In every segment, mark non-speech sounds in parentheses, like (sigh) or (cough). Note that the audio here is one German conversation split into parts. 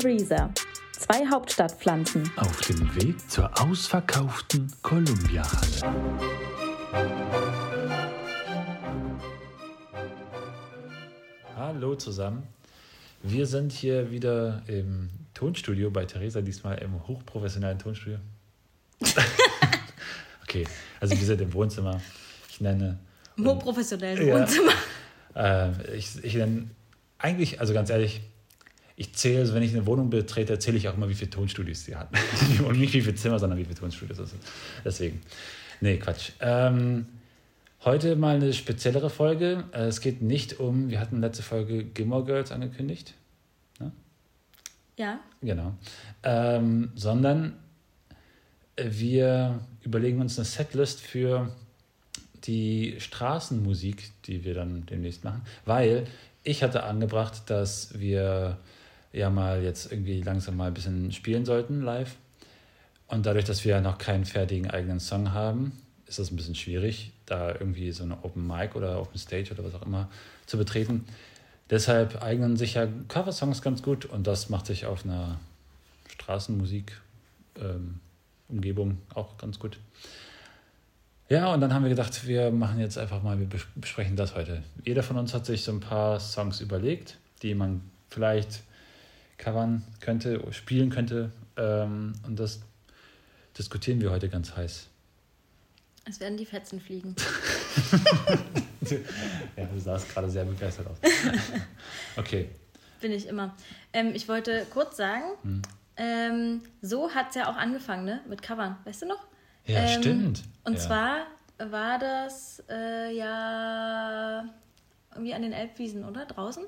Theresa. Zwei Hauptstadtpflanzen. Auf dem Weg zur ausverkauften Columbia-Halle. Hallo zusammen. Wir sind hier wieder im Tonstudio bei Theresa, diesmal im hochprofessionellen Tonstudio. (laughs) okay, also wir sind im Wohnzimmer. Ich nenne. Hochprofessionellen Ja. Wohnzimmer. Äh, ich, ich nenne eigentlich, also ganz ehrlich, ich zähle, also wenn ich eine Wohnung betrete, zähle ich auch immer, wie viele Tonstudios sie hat. (laughs) Und nicht wie viele Zimmer, sondern wie viele Tonstudios es sind. Deswegen. Nee, Quatsch. Ähm, heute mal eine speziellere Folge. Äh, Es geht nicht um, wir hatten letzte Folge Gilmore Girls angekündigt. Ja. Genau. Ähm, sondern äh, wir überlegen uns eine Setlist für die Straßenmusik, die wir dann demnächst machen, weil ich hatte angebracht, dass wir ja mal jetzt irgendwie langsam mal ein bisschen spielen sollten live. Und dadurch, dass wir ja noch keinen fertigen eigenen Song haben, ist das ein bisschen schwierig, da irgendwie so eine Open Mic oder Open Stage oder was auch immer zu betreten. Deshalb eignen sich ja Coversongs ganz gut und das macht sich auf einer Straßenmusik-Umgebung auch ganz gut. Ja, und dann haben wir gedacht, wir machen jetzt einfach mal, wir bes- besprechen das heute. Jeder von uns hat sich so ein paar Songs überlegt, die man vielleicht covern könnte, spielen könnte. Ähm, und das diskutieren wir heute ganz heiß. Es werden die Fetzen fliegen. (laughs) Ja, du sahst gerade sehr begeistert aus. (laughs) Okay. Bin ich immer. Ähm, ich wollte kurz sagen, Hm. ähm, so hat es ja auch angefangen, ne? Mit Covern. Weißt du noch? Ja, Ähm, stimmt. Und ja. zwar war das äh, ja irgendwie an den Elbwiesen, oder? Draußen?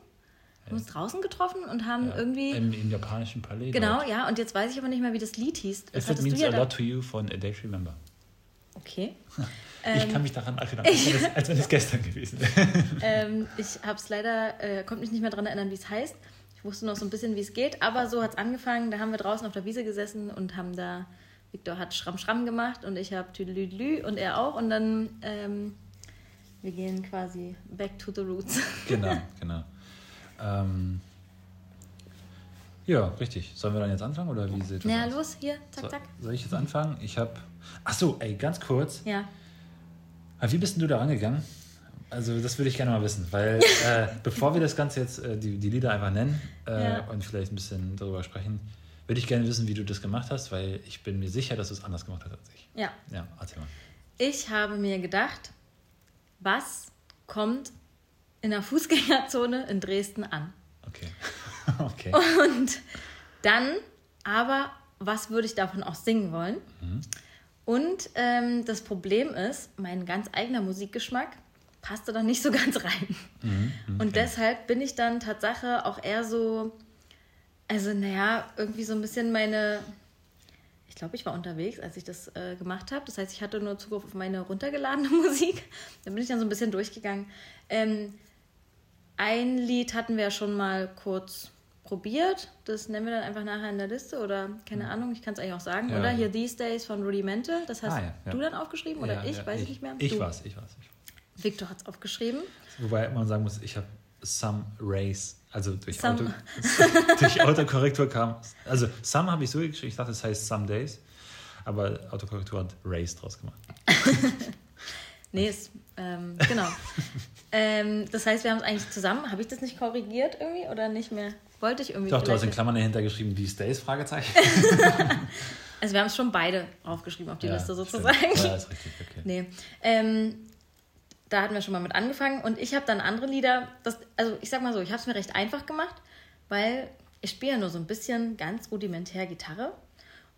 Wir haben uns draußen getroffen und haben ja, irgendwie. Im, im japanischen Palais. genau, dort. ja. Und jetzt weiß ich aber nicht mehr, wie das Lied hieß. Das If it means ja a da. lot to you von A Day to Remember. Okay. (laughs) ich kann mich daran erinnern, als wenn es, als wenn es (laughs) gestern gewesen wäre. Ähm, ich habe es leider, äh, konnte mich nicht mehr daran erinnern, wie es heißt. Ich wusste noch so ein bisschen, wie es geht, aber so hat es angefangen. Da haben wir draußen auf der Wiese gesessen und haben da, Victor hat Schramm Schramm gemacht und ich habe Tüdelüdelü und er auch. Und dann, ähm, wir gehen quasi back to the roots. genau, (laughs) genau. Ähm, ja, richtig. Sollen wir dann jetzt anfangen oder wie sieht das Na aus? los, hier, zack, So, zack. soll ich jetzt anfangen? Ich habe. Ach so, ey, ganz kurz. Ja, Wie bist denn du da rangegangen? Also, das würde ich gerne mal wissen, weil (laughs) äh, bevor wir das Ganze jetzt, äh, die, die Lieder einfach nennen äh, Ja. und vielleicht ein bisschen darüber sprechen, würde ich gerne wissen, wie du das gemacht hast, weil ich bin mir sicher, dass du es anders gemacht hast als ich. ja. Ja, erzähl mal. Ich habe mir gedacht, was kommt in der Fußgängerzone in Dresden an? Okay. (laughs) okay. Und dann aber, was würde ich davon auch singen wollen? Und ähm, das Problem ist, mein ganz eigener Musikgeschmack passte da nicht so ganz rein. Und deshalb bin ich dann Tatsache auch eher so, also naja, irgendwie so ein bisschen meine, ich glaube, ich war unterwegs, als ich das äh, gemacht habe. Das heißt, ich hatte nur Zugriff auf meine runtergeladene (laughs) Musik. Da bin ich dann so ein bisschen durchgegangen. Ähm, ein Lied hatten wir ja schon mal kurz probiert. Das nennen wir dann einfach nachher in der Liste oder keine Ahnung, ich kann es eigentlich auch sagen. Ja. Oder hier These Days von Rudimente. Das hast Ah, ja, du dann aufgeschrieben oder ich, weiß ich nicht mehr. Ich war's, ich war's. Victor hat es aufgeschrieben. Wobei man sagen muss, ich habe some race, also durch. Auto, (laughs) durch Autokorrektur kam, also some habe ich so geschrieben, ich dachte, es heißt some days, aber Autokorrektur hat race draus gemacht. (laughs) Nee, ist, ähm, genau. (laughs) ähm, das heißt, wir haben es eigentlich zusammen. Habe ich das nicht korrigiert irgendwie oder nicht mehr? Wollte ich irgendwie. Doch, du hast in Klammern dahinter geschrieben, these days, Fragezeichen. (laughs) Also wir haben es schon beide aufgeschrieben auf die Ja, Liste stimmt. sozusagen. Ja, ist richtig, okay. Nee. Ähm, da hatten wir schon mal mit angefangen und ich habe dann andere Lieder, das, also ich sag mal so, ich habe es mir recht einfach gemacht, weil ich spiele ja nur so ein bisschen ganz rudimentär Gitarre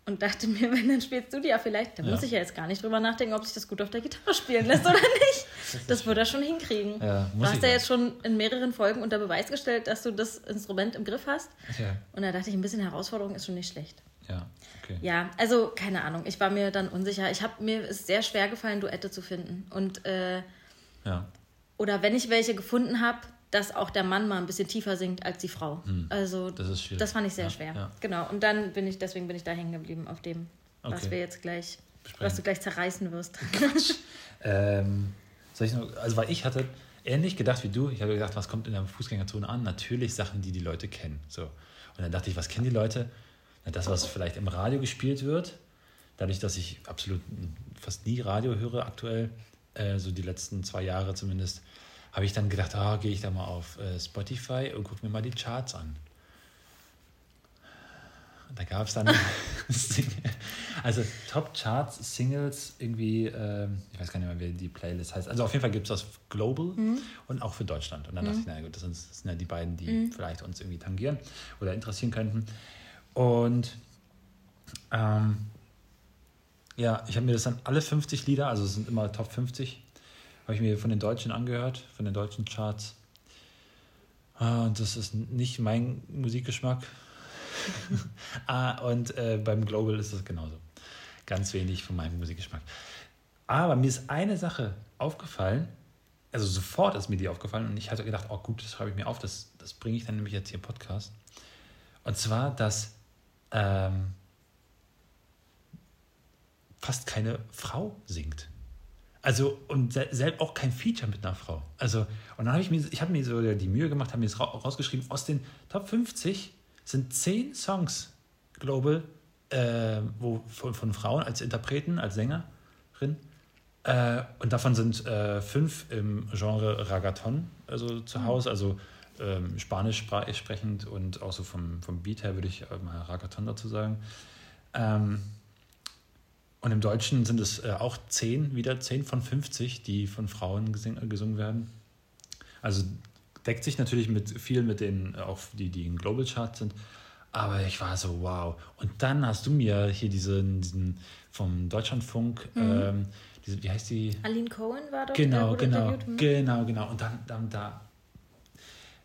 und dachte mir, (laughs) wenn, dann spielst du die ja vielleicht, da Ja. muss ich ja jetzt gar nicht drüber nachdenken, ob sich das gut auf der Gitarre spielen lässt oder nicht. Das wird er schon hinkriegen. Ja, du hast ja. jetzt schon in mehreren Folgen unter Beweis gestellt, dass du das Instrument im Griff hast. Ja, Und da dachte ich, ein bisschen Herausforderung ist schon nicht schlecht. ja, okay. Ja, also keine Ahnung. Ich war mir dann unsicher. Ich habe mir ist sehr schwer gefallen, Duette zu finden. Und äh, Ja, oder wenn ich welche gefunden habe, dass auch der Mann mal ein bisschen tiefer singt als die Frau. Also Hm. das ist schwierig. das fand ich sehr Ja, schwer. ja. Genau. Und dann bin ich, deswegen bin ich da hängen geblieben auf dem, was Okay. wir jetzt gleich, Besprechen. was du gleich zerreißen wirst. (laughs) Ähm, soll ich noch, also weil ich hatte ähnlich gedacht wie du. Ich habe gedacht, was kommt in der Fußgängerzone an? Natürlich Sachen, die die Leute kennen. So. Und dann dachte ich, was kennen die Leute? Na, das, was vielleicht im Radio gespielt wird, dadurch, dass ich absolut fast nie Radio höre aktuell, äh, so die letzten zwei Jahre zumindest, habe ich dann gedacht, ah, gehe ich da mal auf äh, Spotify und gucke mir mal die Charts an. Und da gab es dann (laughs) (laughs) also Top Charts, Singles, irgendwie, äh, ich weiß gar nicht mehr, wie die Playlist heißt. Also auf jeden Fall gibt es das Global mhm. und auch für Deutschland. Und dann mhm. dachte ich, na gut, das sind, das sind, ja die beiden, die mhm. vielleicht uns irgendwie tangieren oder interessieren könnten. Und ähm, ja, ich habe mir das dann alle 50 Lieder, also es sind immer Top 50, habe ich mir von den Deutschen angehört, von den deutschen Charts. Ah, und das ist nicht mein Musikgeschmack. (laughs) ah, und äh, beim Global ist das genauso. Ganz wenig von meinem Musikgeschmack. Aber mir ist eine Sache aufgefallen, also sofort ist mir die aufgefallen und ich hatte gedacht, oh gut, das schreibe ich mir auf, das, das bringe ich dann nämlich jetzt hier im Podcast. Und zwar, dass ähm, fast keine Frau singt. Also, und selbst auch kein Feature mit einer Frau. Also, und dann habe ich mir, ich habe mir so die Mühe gemacht, habe mir das rausgeschrieben, aus den Top 50 sind zehn Songs global, äh, wo, von, von, Frauen als Interpreten, als Sängerin. Äh, und davon sind äh, fünf im Genre Ragaton also zu mhm. Hause, also ähm, Spanisch sprechend und auch so vom, vom Beat her würde ich mal Ragaton dazu sagen. Ähm, und im Deutschen sind es äh, auch zehn, wieder zehn von 50, die von Frauen gesing, äh, gesungen werden. Also deckt sich natürlich mit viel mit den, äh, auch die, die in Global Charts sind. Aber ich war so, wow. Und dann hast du mir hier diesen, diesen vom Deutschlandfunk, mhm. ähm, diese, wie heißt die? Aline Cohen war doch Genau, genau, mhm. genau, genau. Und dann, dann da,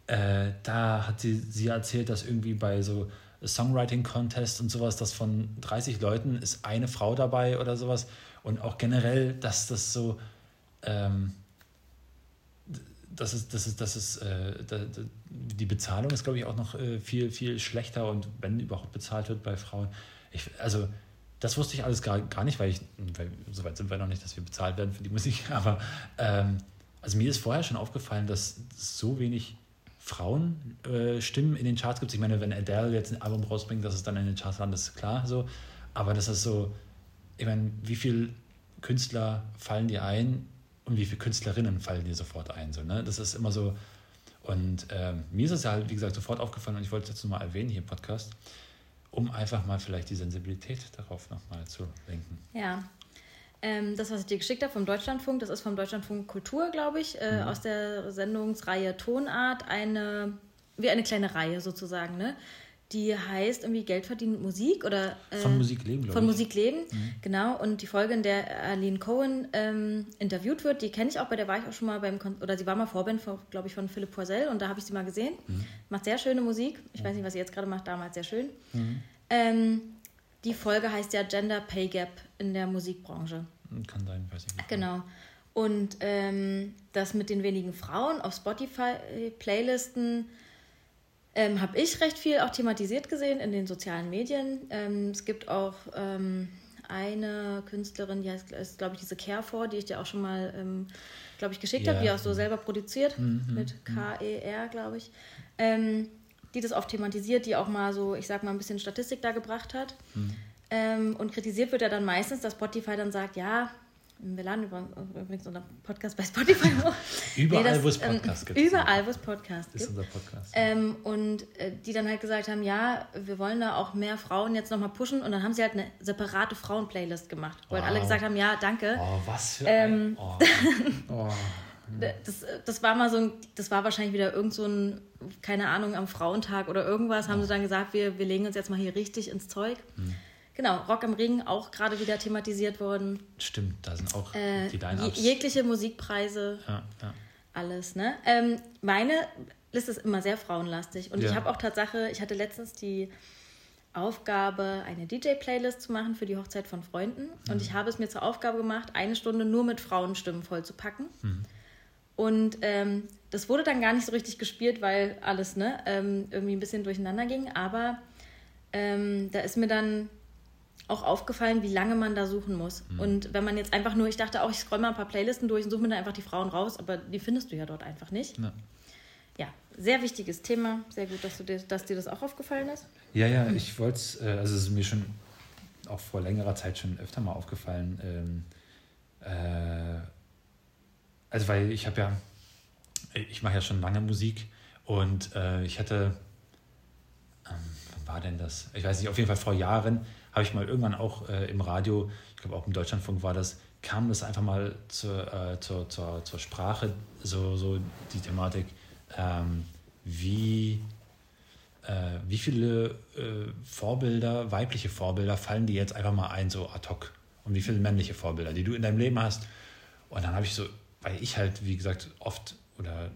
äh, da hat sie, sie erzählt, dass irgendwie bei so Songwriting Contest und sowas, dass von 30 Leuten ist eine Frau dabei oder sowas. Und auch generell, dass das so, ähm, das ist, das ist, das ist, äh, da, da, die Bezahlung ist, glaube ich, auch noch äh, viel, viel schlechter und wenn überhaupt bezahlt wird bei Frauen. Ich, also, das wusste ich alles gar, gar nicht, weil ich, weil, so sind wir noch nicht, dass wir bezahlt werden für die Musik, (laughs) aber ähm, also mir ist vorher schon aufgefallen, dass so wenig Frauenstimmen äh, in den Charts gibt. Ich meine, wenn Adele jetzt ein Album rausbringt, dass es dann in den Charts landet, ist klar so. Aber das ist so, ich meine, wie viele Künstler fallen dir ein und wie viele Künstlerinnen fallen dir sofort ein? So, ne? Das ist immer so. Und ähm, mir ist es ja, wie gesagt, sofort aufgefallen und ich wollte es jetzt nochmal erwähnen hier im Podcast, um einfach mal vielleicht die Sensibilität darauf nochmal zu lenken. Ja, ähm, das, was ich dir geschickt habe vom Deutschlandfunk, das ist vom Deutschlandfunk Kultur, glaube ich, äh, mhm. aus der Sendungsreihe Tonart, eine, wie eine kleine Reihe sozusagen, ne? Die heißt irgendwie Geld verdienen mit Musik oder äh, von Musik leben, glaube Von ich. Musik leben, mhm. genau. Und die Folge, in der Aline Cohen ähm, interviewt wird, die kenne ich auch, bei der war ich auch schon mal beim Kon oder sie war mal Vorband, glaube ich, von Philipp Poisel und da habe ich sie mal gesehen. Mhm. Macht sehr schöne Musik. Ich mhm. weiß nicht, was sie jetzt gerade macht, damals sehr schön. Mhm. Ähm, die Folge heißt ja Gender Pay Gap in der Musikbranche. Kann sein, weiß ich nicht. Genau. Und ähm, das mit den wenigen Frauen auf Spotify-Playlisten ähm, habe ich recht viel auch thematisiert gesehen in den sozialen Medien. Ähm, es gibt auch ähm, eine Künstlerin, die heißt, ist, glaube ich, diese Care die ich dir auch schon mal, ähm, glaube ich, geschickt ja. habe, die auch so selber produziert, mhm. mit mhm. K-E-R, glaube ich. Ähm, die das oft thematisiert, die auch mal so, ich sag mal, ein bisschen Statistik da gebracht hat. Mhm. Ähm, und kritisiert wird ja dann meistens, dass Spotify dann sagt, ja, wir laden übrigens unseren Podcast bei Spotify hoch. (laughs) überall, nee, das, wo es Podcasts ähm, gibt. Überall, wo es Podcasts gibt. Ist unser Podcast. Ähm, und äh, die dann halt gesagt haben, ja, wir wollen da auch mehr Frauen jetzt nochmal pushen. Und dann haben sie halt eine separate Frauen-Playlist gemacht. Wow. halt alle gesagt haben, ja, danke. Oh, was für ein... Ähm, oh. (laughs) oh. Das, das war mal so ein, das war wahrscheinlich wieder irgend so ein, keine Ahnung, am Frauentag oder irgendwas, haben sie dann gesagt, wir, wir legen uns jetzt mal hier richtig ins Zeug. Hm. Genau, Rock am Ring auch gerade wieder thematisiert worden. Stimmt, da sind auch äh, die Line-Ups. jegliche Musikpreise, ja, ja. alles, ne? Ähm, meine Liste ist immer sehr frauenlastig und ja. ich habe auch Tatsache, ich hatte letztens die Aufgabe, eine DJ-Playlist zu machen für die Hochzeit von Freunden mhm. und ich habe es mir zur Aufgabe gemacht, eine Stunde nur mit Frauenstimmen vollzupacken. Mhm. Und ähm, das wurde dann gar nicht so richtig gespielt, weil alles ne, ähm, irgendwie ein bisschen durcheinander ging. Aber ähm, da ist mir dann auch aufgefallen, wie lange man da suchen muss. Mhm. Und wenn man jetzt einfach nur, ich dachte auch, ich scroll mal ein paar Playlisten durch und suche mir dann einfach die Frauen raus, aber die findest du ja dort einfach nicht. Ja, ja, sehr wichtiges Thema. Sehr gut, dass, du dir, dass dir das auch aufgefallen ist. Ja, ja, ich wollte es, äh, also es ist mir schon auch vor längerer Zeit schon öfter mal aufgefallen. Ähm, äh, also weil ich habe ja, ich mache ja schon lange Musik und äh, ich hatte, ähm, wann war denn das? Ich weiß nicht, auf jeden Fall vor Jahren habe ich mal irgendwann auch äh, im Radio, ich glaube auch im Deutschlandfunk war das, kam das einfach mal zur, äh, zur, zur, zur Sprache, so, so die Thematik, ähm, wie, äh, wie viele äh, Vorbilder, weibliche Vorbilder fallen dir jetzt einfach mal ein, so ad hoc? Und wie viele männliche Vorbilder, die du in deinem Leben hast? Und dann habe ich so, weil ich halt, wie gesagt, oft oder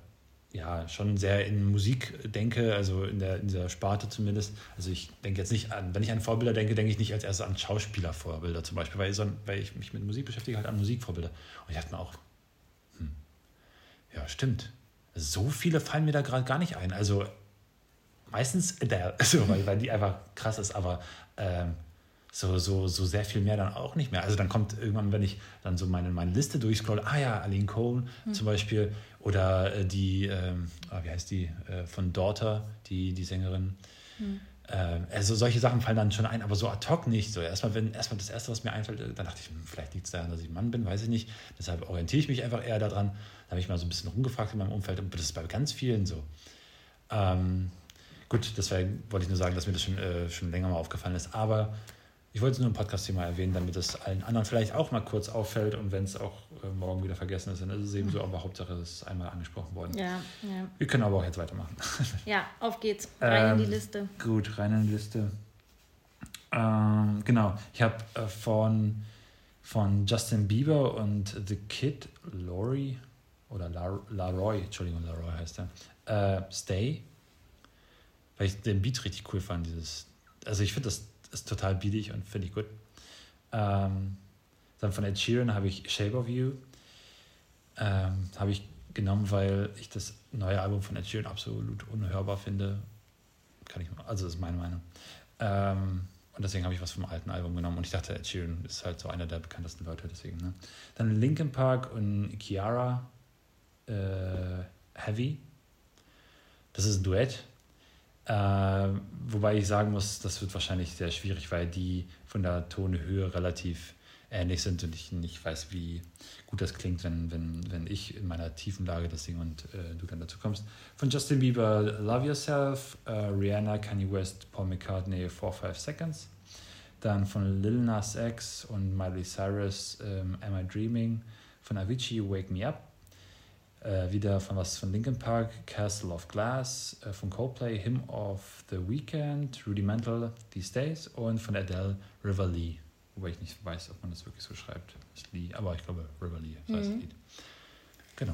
ja, schon sehr in Musik denke, also in, der, in dieser Sparte zumindest. Also ich denke jetzt nicht an, wenn ich an Vorbilder denke, denke ich nicht als erstes an Schauspielervorbilder zum Beispiel, weil, so, weil ich mich mit Musik beschäftige, halt an Musikvorbilder. Und ich dachte mir auch, hm, ja, stimmt. So viele fallen mir da gerade gar nicht ein. Also meistens der, also, (laughs) weil, weil die einfach krass ist, aber ähm, so, so, so sehr viel mehr dann auch nicht mehr. Also dann kommt irgendwann, wenn ich dann so meine, meine Liste durchscroll, ah ja, Aline Cohn hm. zum Beispiel oder äh, die, ähm, ah, wie heißt die, äh, von Daughter, die, die Sängerin. Hm. Äh, also solche Sachen fallen dann schon ein, aber so ad hoc nicht. So erstmal, wenn erstmal das Erste, was mir einfällt, äh, dann dachte ich, hm, vielleicht liegt es daran, dass ich ein Mann bin, weiß ich nicht. Deshalb orientiere ich mich einfach eher daran. Da habe ich mal so ein bisschen rumgefragt in meinem Umfeld und das ist bei ganz vielen so. Ähm, gut, deswegen wollte ich nur sagen, dass mir das schon, äh, schon länger mal aufgefallen ist. Aber ich wollte es nur im Podcast-Thema erwähnen, damit es allen anderen vielleicht auch mal kurz auffällt und wenn es auch äh, morgen wieder vergessen ist, dann ist es eben so, aber Hauptsache es ist einmal angesprochen worden. Ja, ja. Wir können aber auch jetzt weitermachen. (laughs) Ja, auf geht's. Rein ähm, in die Liste. Gut, rein in die Liste. Ähm, genau, ich habe äh, von, von Justin Bieber und The Kid, Lori, oder La, Laroy, Entschuldigung, Laroy heißt er, äh, Stay, weil ich den Beat richtig cool fand. Dieses, also ich finde das ist total biedig und finde ich gut. Ähm, dann von Ed Sheeran habe ich Shape of You. Ähm, habe ich genommen, weil ich das neue Album von Ed Sheeran absolut unhörbar finde. Kann ich, also das ist meine Meinung. Ähm, und deswegen habe ich was vom alten Album genommen und ich dachte, Ed Sheeran ist halt so einer der bekanntesten Leute, deswegen. Ne? Dann Linkin Park und Kiara äh, Heavy. Das ist ein Duett. Äh, wobei ich sagen muss, das wird wahrscheinlich sehr schwierig, weil die von der Tonhöhe relativ ähnlich sind und ich nicht weiß, wie gut das klingt, wenn, wenn, wenn ich in meiner tiefen Lage das singe und äh, du dann dazu kommst. Von Justin Bieber, Love Yourself, äh, Rihanna, Kanye West, Paul McCartney, 4-5 Seconds. Dann von Lil Nas X und Miley Cyrus, ähm, Am I Dreaming? Von Avicii, Wake Me Up. Äh, wieder von was von Linkin Park, Castle of Glass, äh, von Coldplay, Hymn of the Weekend, Rudimental These Days und von Adele, River Lee. Wobei ich nicht weiß, ob man das wirklich so schreibt. Lee, aber ich glaube River Lee, so heißt mhm. das Lied. Genau.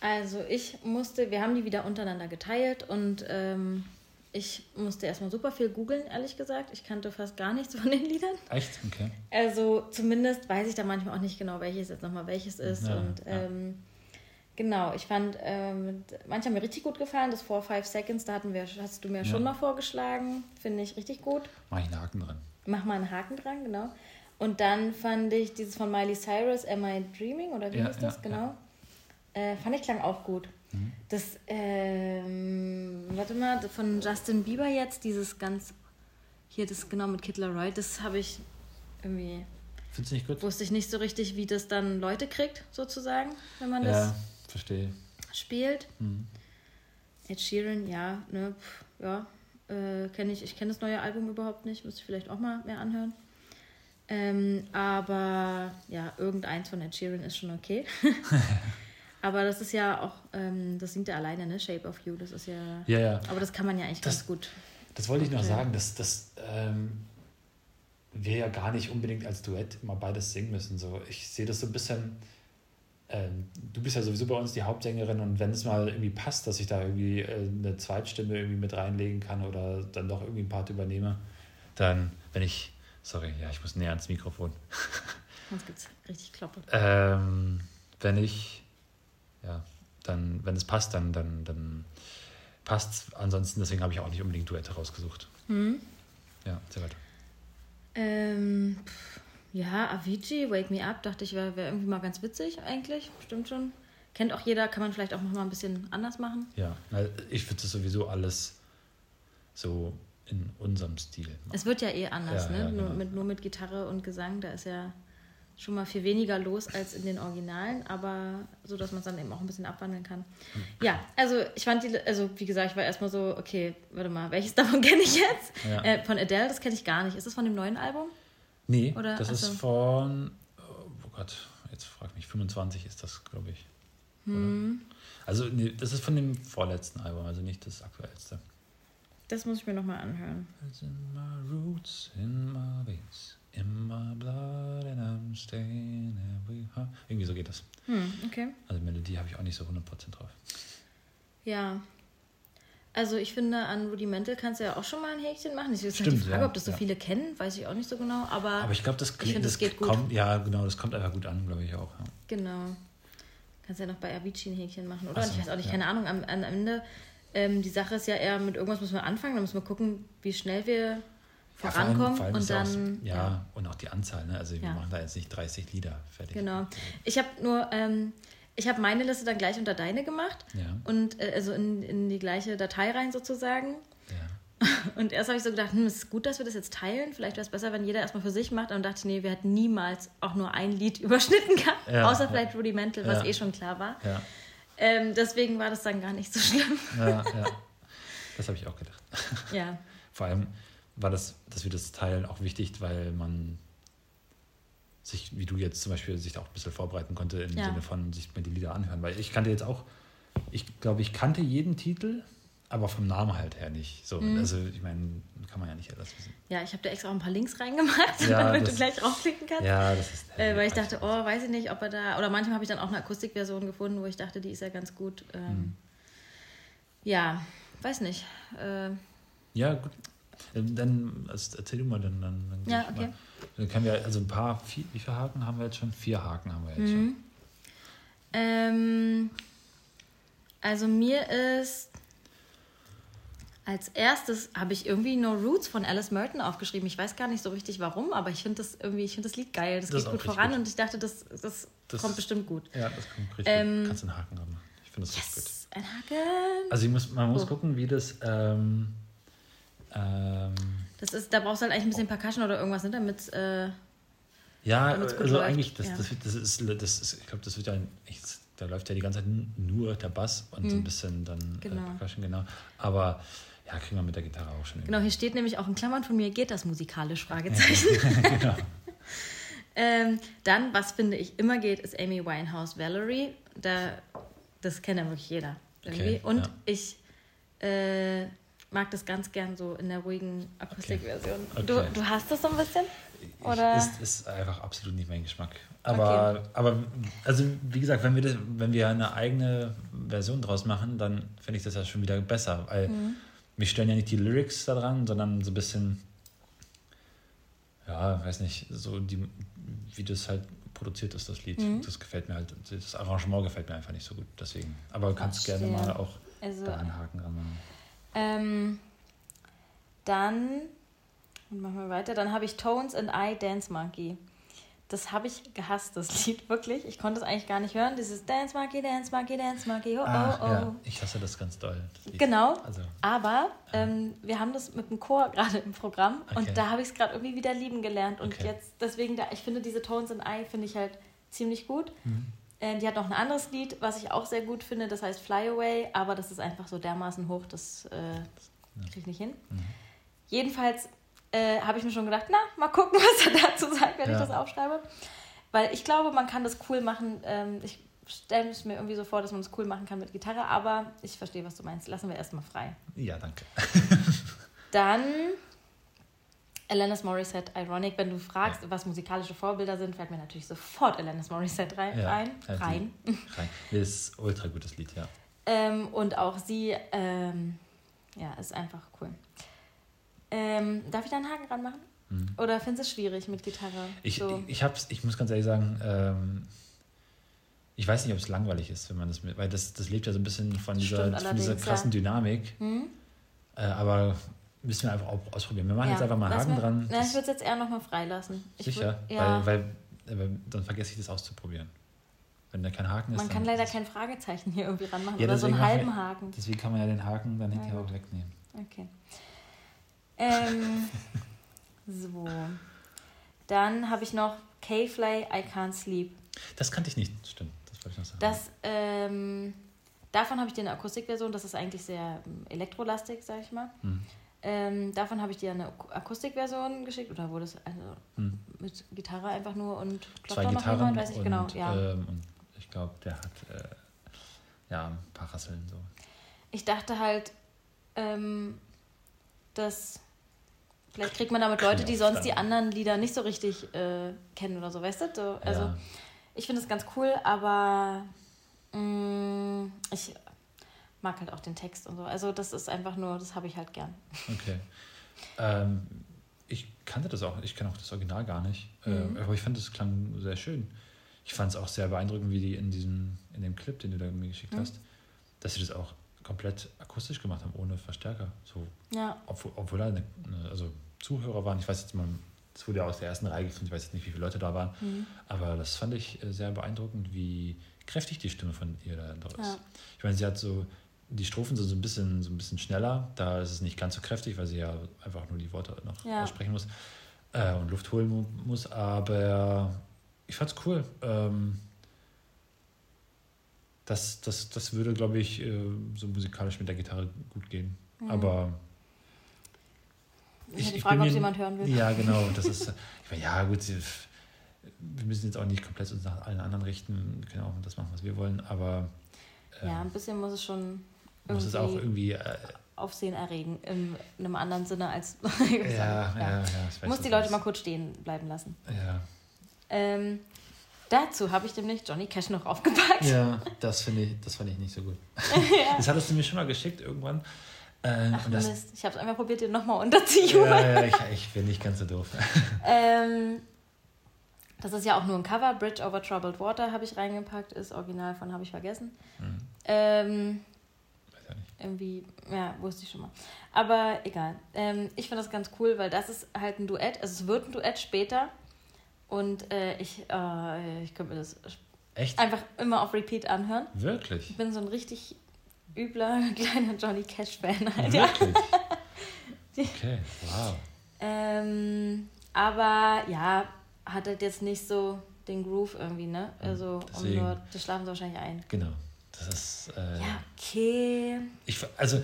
Also ich musste, wir haben die wieder untereinander geteilt und ähm, ich musste erstmal super viel googeln, ehrlich gesagt. Ich kannte fast gar nichts von den Liedern. Echt? Okay. Also zumindest weiß ich da manchmal auch nicht genau, welches jetzt nochmal welches ist. Ja, und ja. Ähm, Genau, ich fand, ähm, manche haben mir richtig gut gefallen. Das 4-5 Seconds, da hatten wir, hast du mir ja. schon mal vorgeschlagen. Finde ich richtig gut. Mach ich einen Haken dran. Mach mal einen Haken dran, genau. Und dann fand ich dieses von Miley Cyrus, Am I Dreaming? Oder wie ja, hieß das? Ja, genau. Äh, fand ich klang auch gut. Mhm. Das, ähm, warte mal, von Justin Bieber jetzt, dieses ganz, hier das genau mit Kid Laroi, das habe ich irgendwie. Findest du nicht gut? Wusste ich nicht so richtig, wie das dann Leute kriegt, sozusagen, wenn man das Verstehe. Spielt. Mhm. Ed Sheeran, ja, ne, pf, ja, äh, kenne ich. Ich kenne das neue Album überhaupt nicht, müsste ich vielleicht auch mal mehr anhören. Ähm, aber ja, irgendeins von Ed Sheeran ist schon okay. (laughs) aber das ist ja auch, ähm, das singt er alleine, ne? Shape of You, das ist ja. Ja, ja. Aber das kann man ja eigentlich das, ganz gut. Das wollte ich noch sagen, dass das ähm, wir ja gar nicht unbedingt als Duett immer beides singen müssen. So, ich sehe das so ein bisschen ähm, du bist ja sowieso bei uns die Hauptsängerin und wenn es mal irgendwie passt, dass ich da irgendwie äh, eine Zweitstimme irgendwie mit reinlegen kann oder dann doch irgendwie ein Part übernehme, dann, wenn ich, sorry, ja, ich muss näher ans Mikrofon. (laughs) Sonst gibt es richtig Kloppe. Ähm, wenn ich, ja, dann, wenn es passt, dann, dann, dann passt es. Ansonsten, deswegen habe ich auch nicht unbedingt Duette rausgesucht. Mhm. Ja, sehr weiter. Ähm, pff ja, Avicii, Wake Me Up, dachte ich, wäre wär irgendwie mal ganz witzig eigentlich. Stimmt schon. Kennt auch jeder, kann man vielleicht auch noch mal ein bisschen anders machen. Ja, ich würde das sowieso alles so in unserem Stil machen. Es wird ja eh anders, Ja, ne? ja, nur, genau. mit, nur mit Gitarre und Gesang, da ist ja schon mal viel weniger los als in den Originalen, aber so, dass man es dann eben auch ein bisschen abwandeln kann. Ja, also ich fand die, also wie gesagt, ich war erstmal so, okay, warte mal, welches (laughs) davon kenne ich jetzt? Ja. Äh, von Adele, das kenne ich gar nicht. Ist das von dem neuen Album? Nee, Oder- das ist achso. von, oh Gott, jetzt frag mich, 25 ist das, glaube ich. Hm. Also, nee, das ist von dem vorletzten Album, also nicht das aktuellste. Das muss ich mir nochmal anhören. It's in my roots, in my veins, in my blood and I'm staying every heart. Irgendwie so geht das. Hm, okay. Also Melodie habe ich auch nicht so 100% drauf. Ja. Also ich finde, an Rudimental kannst du ja auch schon mal ein Häkchen machen. Ich ist halt Stimmt, die Frage, ja, ob das so ja. viele kennen, weiß ich auch nicht so genau. Aber, Aber ich glaube, das, ich finde, das geht gut. kommt, ja, genau, das kommt einfach gut an, glaube ich auch. Ja. Genau. Kannst ja noch bei Avicii ein Häkchen machen, oder? So, ich weiß auch nicht, keine Ahnung. Am, am Ende, ähm, die Sache ist ja eher, mit irgendwas müssen wir anfangen, dann müssen wir gucken, wie schnell wir Ja, vor allem- vorankommen. vor allem und dann. Auch, ja, und auch die Anzahl, ne? Also wir machen da jetzt nicht 30 Lieder fertig. Genau. Ich habe nur, ähm, ich habe meine Liste dann gleich unter deine gemacht Ja, und äh, also in, in die gleiche Datei rein sozusagen. ja. (laughs) Und erst habe ich so gedacht, hm, es ist gut, dass wir das jetzt teilen. Vielleicht wäre es besser, wenn jeder erstmal für sich macht. Und dachte ich, nee, wir hätten niemals auch nur ein Lied (laughs) überschnitten gehabt. Ja, außer vielleicht Rudimental, was eh schon klar war. Ähm, deswegen war das dann gar nicht so schlimm. ja, ja. (laughs) Das habe ich auch gedacht. ja. Vor allem war das, dass wir das teilen, auch wichtig, weil man sich, wie du jetzt zum Beispiel, sich da auch ein bisschen vorbereiten konnte im Ja. Sinne von sich mir die Lieder anhören. Weil ich kannte jetzt auch, ich glaube, ich kannte jeden Titel, aber vom Namen halt her nicht. So, Mhm. also ich meine, kann man ja nicht alles wissen. Ja, ich habe da extra auch ein paar Links reingemacht, (laughs) Ja, damit du das- gleich draufklicken kannst. Ja, das ist. Äh, weil ich dachte, oh, weiß ich nicht, ob er da. Oder manchmal habe ich dann auch eine Akustikversion gefunden, wo ich dachte, die ist ja ganz gut. Ähm, Mhm. Ja, weiß nicht. Äh, Ja, gut. Ähm, Dann also erzähl du mal, dann, dann, dann, Ja, okay. mal. Dann können wir also ein paar, vier, wie viele Haken haben wir jetzt schon? Vier Haken haben wir jetzt Mhm. ähm, also mir ist als erstes habe ich irgendwie No Roots von Alice Merton aufgeschrieben. Ich weiß gar nicht so richtig warum, aber ich finde das irgendwie, ich finde das Lied geil. Das, Das geht gut voran gut. und ich dachte, das, das, Das- kommt bestimmt gut. schon. Ja, das kommt richtig Ähm, gut. Kannst einen Haken machen. Ich finde das richtig gut. Yes, ein Haken. Also muss, man muss Oh. gucken, wie das. Ähm, ähm, Das ist, da brauchst du halt eigentlich ein bisschen Percussion oder irgendwas, ne, damit äh, ja, also läuft, eigentlich, das, ja. das, das, ist, das ist, ich glaube, das wird ja, echt, da läuft ja die ganze Zeit nur der Bass und so ein bisschen dann Genau. äh, Percussion, genau. Aber ja, kriegen wir mit der Gitarre auch schon. Genau, hier steht nämlich auch in Klammern von mir, geht das musikalisch? Fragezeichen. (laughs) genau. ähm, dann, was finde ich immer geht, ist Amy Winehouse Valerie. Da, das kennt ja wirklich jeder. Irgendwie. Okay, Und ja. ich äh, mag das ganz gern so in der ruhigen Akustikversion. Okay. Du, du hast das so ein bisschen? Oder? Ist, ist einfach absolut nicht mein Geschmack. Aber, aber also wie gesagt, wenn wir, das, wenn wir eine eigene Version draus machen, dann finde ich das ja schon wieder besser. Weil Mhm. mich stören ja nicht die Lyrics daran, sondern so ein bisschen, ja, weiß nicht, so die, wie das halt produziert ist, das Lied. Mhm. Das gefällt mir halt, das Arrangement gefällt mir einfach nicht so gut. Deswegen. Aber du kannst gerne mal auch Also, da einen Haken dran machen. Ähm, dann, machen wir weiter, dann habe ich Tones and I Dance Monkey. Das habe ich gehasst, das Lied, wirklich. Ich konnte es eigentlich gar nicht hören. Dieses Dance Monkey, Dance Monkey, Dance Monkey, oh, Ach, oh, oh. ja, ich hasse das ganz doll. das. Genau. Also, Aber ähm, wir haben das mit dem Chor gerade im Programm Okay. und da habe ich es gerade irgendwie wieder lieben gelernt. Und Okay. jetzt, deswegen, da, ich finde diese Tones in I finde ich halt ziemlich gut. Mhm. Äh, die hat noch ein anderes Lied, was ich auch sehr gut finde, das heißt Fly Away, aber das ist einfach so dermaßen hoch, das äh, kriege ich nicht hin. Mhm. Jedenfalls äh, habe ich mir schon gedacht, na, mal gucken, (laughs) was er dazu sagt, wenn Ja. ich das aufschreibe. Weil ich glaube, man kann das cool machen. Ähm, ich stelle es mir irgendwie so vor, dass man es cool machen kann mit Gitarre, aber ich verstehe, was du meinst. Lassen wir erstmal frei. ja, danke. Dann Alanis Morissette, Ironic. Wenn du fragst, was musikalische Vorbilder sind, fällt mir natürlich sofort Alanis Morissette rein. Ja, rein, ja, die- rein. (laughs) Rein. Ist ultra gutes Lied, ja. Ähm, und auch sie, ähm, ja, ist einfach cool. Ähm, darf ich da einen Haken dran machen? Mhm. Oder findest du es schwierig mit Gitarre? Ich, so. ich, hab's, ich muss ganz ehrlich sagen, ähm, ich weiß nicht, ob es langweilig ist, wenn man das mit, weil das, das lebt ja so ein bisschen von dieser, Stimmt von dieser krassen ja. Dynamik. Hm? Äh, aber müssen wir einfach ausprobieren. Wir machen jetzt einfach mal Haken dran. Na, ich würde es jetzt eher nochmal freilassen. Ich sicher, würd- ja. weil, weil, weil dann vergesse ich das auszuprobieren. Wenn da kein Haken ist. Man kann leider kein Fragezeichen hier irgendwie ranmachen Ja, oder so einen halben Haken. Deswegen kann man ja den Haken dann Ja, hinterher gut. auch wegnehmen. Okay. Ähm, (laughs) so. Dann habe ich noch K-Fly, I Can't Sleep. Das kannte ich nicht, stimmt. Das wollte ich noch sagen. Das, ähm, davon habe ich eine Akustikversion, das ist eigentlich sehr ähm, elektrolastig, sag ich mal. Hm. Ähm, davon habe ich dir eine Ak- Akustikversion geschickt oder wurde es also Hm. mit Gitarre einfach nur und Zwei noch Gitarren jemand? Weiß ich und, genau, ja. ähm, und ich glaube, der hat äh, ja ein paar Rasseln so. Ich dachte halt, ähm, dass vielleicht kriegt man damit Leute, die sonst die anderen Lieder nicht so richtig äh, kennen oder so, weißt du? So, also ja. ich finde es ganz cool, aber mh, ich mag halt auch den Text und so. Also das ist einfach nur, das habe ich halt gern. Okay. Ähm, ich kannte das auch, ich kenne auch das Original gar nicht. Ähm, Mhm. aber ich fand, es klang sehr schön. Ich fand es auch sehr beeindruckend, wie die in diesem, in dem Clip, den du da mir geschickt Mhm. hast, dass sie das auch komplett akustisch gemacht haben, ohne Verstärker. So, Ja, obwohl, obwohl da eine, eine, also Zuhörer waren, ich weiß jetzt mal, es wurde ja aus der ersten Reihe gefilmt, ich weiß jetzt nicht, wie viele Leute da waren, Mhm. aber das fand ich äh, sehr beeindruckend, wie kräftig die Stimme von ihr da ist. Ja. Ich meine, sie hat so, die Strophen sind so ein bisschen, so ein bisschen schneller, da ist es nicht ganz so kräftig, weil sie ja einfach nur die Worte noch Ja. aussprechen muss äh, und Luft holen mu muss, aber ich fand's cool. Ähm, das, das, das würde, glaube ich, äh, so musikalisch mit der Gitarre gut gehen. Mhm. Aber ist ja die ich Frage, ob jemand hören will. ja, genau. (laughs) Das ist, ich meine, ja, gut, wir müssen jetzt auch nicht komplett uns nach allen anderen richten, wir können auch das machen, was wir wollen, aber äh, Ja, ein bisschen muss es schon muss es auch irgendwie. Äh, Aufsehen erregen, in einem anderen Sinne als. (laughs) ja, ja, ja, ich weiß, Muss was die Leute mal meinst. kurz stehen bleiben lassen. Ja. Ähm, dazu habe ich nämlich Johnny Cash noch aufgepackt. ja, (laughs) das finde ich, das fand ich nicht so gut. (laughs) Das hattest du mir schon mal geschickt irgendwann. Äh, Ach das, Mist, ich habe es einmal probiert, den nochmal unterzujubeln. ja, ja, ich, ich bin nicht ganz so doof. Ähm, das ist ja auch nur ein Cover. Bridge over Troubled Water habe ich reingepackt. Ist original von habe ich vergessen. Hm, Ähm, ja. Irgendwie, ja, wusste ich schon mal. Aber egal. Ähm, ich finde das ganz cool, weil das ist halt ein Duett. Also es wird ein Duett später. Und äh, ich, äh, ich könnte mir das Echt? einfach immer auf Repeat anhören. Wirklich? Ich bin so ein richtig übler (laughs) kleiner Johnny Cash-Fan halt, ja. (laughs) Okay, wow. Ähm, aber ja, hat halt jetzt nicht so den Groove irgendwie, ne? Also, um nur, das schlafen sie wahrscheinlich ein. Genau. Das ist. Äh, Ja, okay. Ich, also,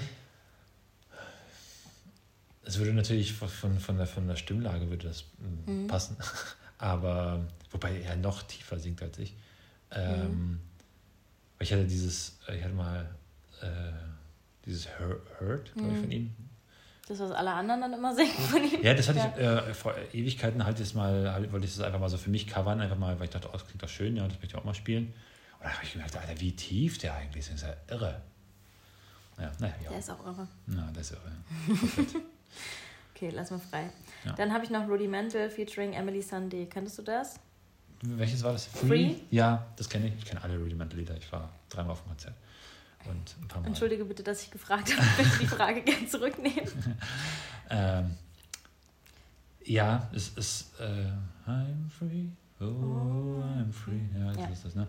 es würde natürlich von, von, der, von der Stimmlage würde das mm, Mhm. passen. (laughs) Aber, wobei er noch tiefer singt als ich. Ähm, weil Ich hatte dieses, ich hatte mal äh, dieses Hurt, glaube ich, Mhm. von ihm. Das, was alle anderen dann immer singen von ihm. Ja, das hatte Ja. ich äh, vor Ewigkeiten halt jetzt mal, halt, wollte ich das einfach mal so für mich covern, einfach mal, weil ich dachte, oh, das klingt doch schön, ja, das möchte ich auch mal spielen. Da habe ich gedacht, Alter, wie tief der eigentlich ist, das ist ja irre. Ja, naja, ja. Der ist auch irre. Na, das ist irre. (laughs) (laughs) Okay, lass mal frei. Ja. Dann habe ich noch Rudimental featuring Emily Sunday. Kennst du das? Welches war das? Free? Ja, das kenne ich. Ich kenne alle Rudimental-Lieder. Ich war dreimal auf dem Konzert. Und ein paar Mal. Entschuldige bitte, dass ich gefragt habe. Ich möchte die Frage (laughs) gerne zurücknehmen. Ähm, ja, es ist äh, I'm free, oh, I'm free. Ja, das Ja. ist das, ne?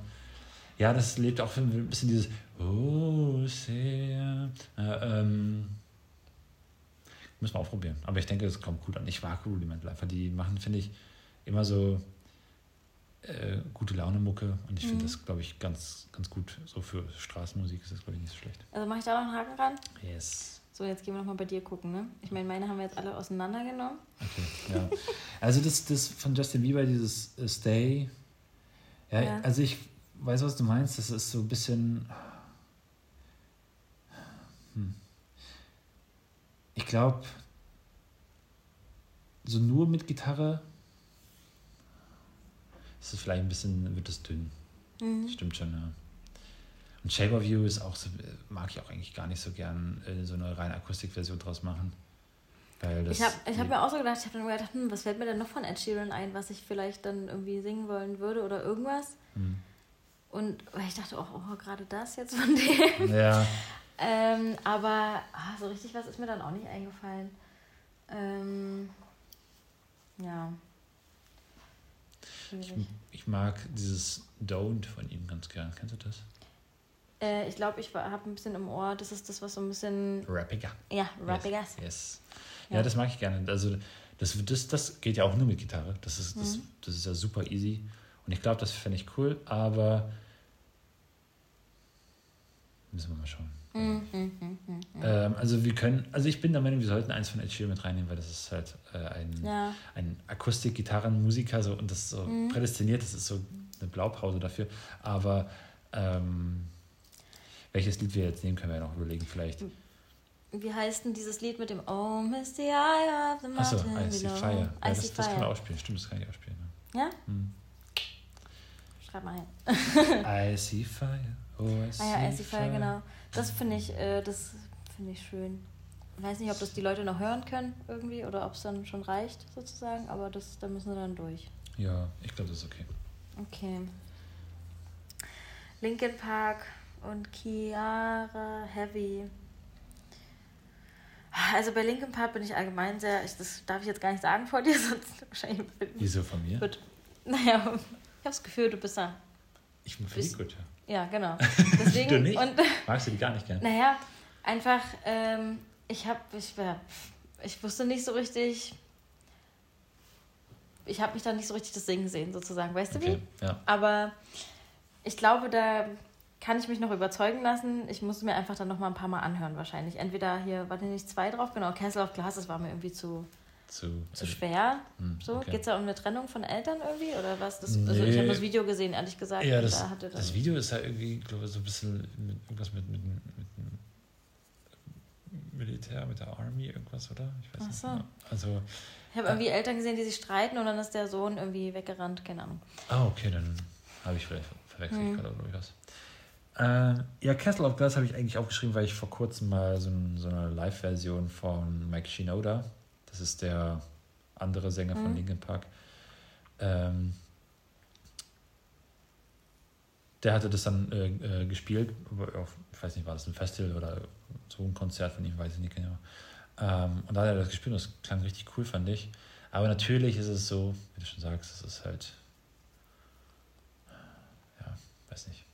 Ja, das lebt auch ein bisschen dieses Oh, sehr. Äh, ähm, müssen wir ausprobieren. Aber ich denke, es kommt gut an. Ich mag Rudimental einfach. Die machen, finde ich, immer so äh, gute Laune-Mucke. Und ich finde Mhm. das, glaube ich, ganz, ganz gut. So für Straßenmusik ist das, glaube ich, nicht so schlecht. Also mache ich da noch einen Haken ran? Yes. So, jetzt gehen wir nochmal bei dir gucken, ne? Ich meine, meine haben wir jetzt alle auseinandergenommen. Okay, ja. Also das, das von Justin Bieber, dieses äh, Stay. Ja, Ja. also ich weiß, was du meinst. Das ist so ein bisschen. Hm. Ich glaube, so nur mit Gitarre ist es vielleicht ein bisschen, wird es dünn. Mhm. Stimmt schon, ja. Und Shape of You ist auch so, mag ich auch eigentlich gar nicht so gern äh, so eine reine Akustikversion draus machen. Weil das Ich habe ich hab mir auch so gedacht, ich habe dann gedacht, hm, was fällt mir denn noch von Ed Sheeran ein, was ich vielleicht dann irgendwie singen wollen würde oder irgendwas. Hm. Und ich dachte, oh, oh gerade das jetzt von (laughs) dem. Ja, Ähm, aber ah, so richtig was ist mir dann auch nicht eingefallen. Ähm, ja. Ich, ich mag dieses Don't von ihm ganz gern. Kennst du das? Äh, ich glaube, ich habe ein bisschen im Ohr, das ist das, was so ein bisschen, Rappiger. ja, rappiges. Yes. yes. Ja. Ja. das mag ich gerne. Also das, das, das geht ja auch nur mit Gitarre. Das ist, das, Mhm. das ist ja super easy. Und ich glaube, das fände ich cool, aber müssen wir mal schauen. Mhm, mhm, mhm. Ähm, also wir können, also ich bin der Meinung, wir sollten eins von Ed Sheeran mit reinnehmen, weil das ist halt äh, ein, Ja, ein Akustik-Gitarrenmusiker so, und das ist so Mhm. prädestiniert, das ist so eine Blaupause dafür. Aber ähm, welches Lied wir jetzt nehmen, können wir ja noch überlegen, vielleicht. wie heißt denn dieses Lied mit dem Oh, Miss the Eye of the Achso, Mountain Icy below? Fire. Ja, Icy das, das kann man auch spielen. Stimmt, das kann ich auch spielen. Ja? Hm. Schreib mal hin. (laughs) Icy Fire. Oh, Ah ja, Icy Fire, genau. Das finde ich, äh, das finde ich schön. Ich weiß nicht, ob das die Leute noch hören können irgendwie oder ob es dann schon reicht sozusagen, aber das, da müssen sie dann durch. Ja, ich glaube, das ist okay. Okay. Linkin Park und Kiara Heavy. Also bei Linkin Park bin ich allgemein sehr, ich, das darf ich jetzt gar nicht sagen vor dir, (laughs) sonst wahrscheinlich Wieso von mir? wird (laughs) naja, ich habe das Gefühl, du bist da. Ich finde die Bist- gut, ja. Ja, genau. (laughs) Deswegen, Du nicht? Und, (laughs) Magst du die gar nicht gern? naja, einfach, ähm, ich habe, ich, ich wusste nicht so richtig, ich habe mich da nicht so richtig das Singen sehen, sozusagen, weißt du wie? Okay, ja. Aber ich glaube, da kann ich mich noch überzeugen lassen. Ich muss mir einfach dann noch mal ein paar Mal anhören wahrscheinlich. Entweder hier, war denn nicht zwei drauf? Genau, Castle of Glass, das war mir irgendwie zu, Zu, zu schwer. Hm, So, okay. geht es da um eine Trennung von Eltern irgendwie? Oder was? Das, also ich Nee. habe das Video gesehen, ehrlich gesagt. Ja, das, da hatte dann, das Video ist ja irgendwie, glaube ich, so ein bisschen mit, irgendwas mit, mit, mit, dem Militär, mit der Army, irgendwas, oder? Ich weiß Ach nicht. so. Genau. Also, Ich habe irgendwie Eltern gesehen, die sich streiten und dann ist der Sohn irgendwie weggerannt, keine Ahnung. ah, okay, dann habe ich vielleicht verwechselt Hm. gerade oder was. Ähm, ja, Castle of Glass habe ich eigentlich aufgeschrieben, weil ich vor kurzem mal so, ein, so eine Live-Version von Mike Shinoda, das ist der andere Sänger von Mhm. Linkin Park, ähm, der hatte das dann äh, äh, gespielt, auf, ich weiß nicht, war das ein Festival oder so ein Konzert von ihm, weiß ich nicht genau. Ähm, und da hat er das gespielt und das klang richtig cool, fand ich. Aber natürlich ist es so, wie du schon sagst, es ist halt, ja, weiß nicht.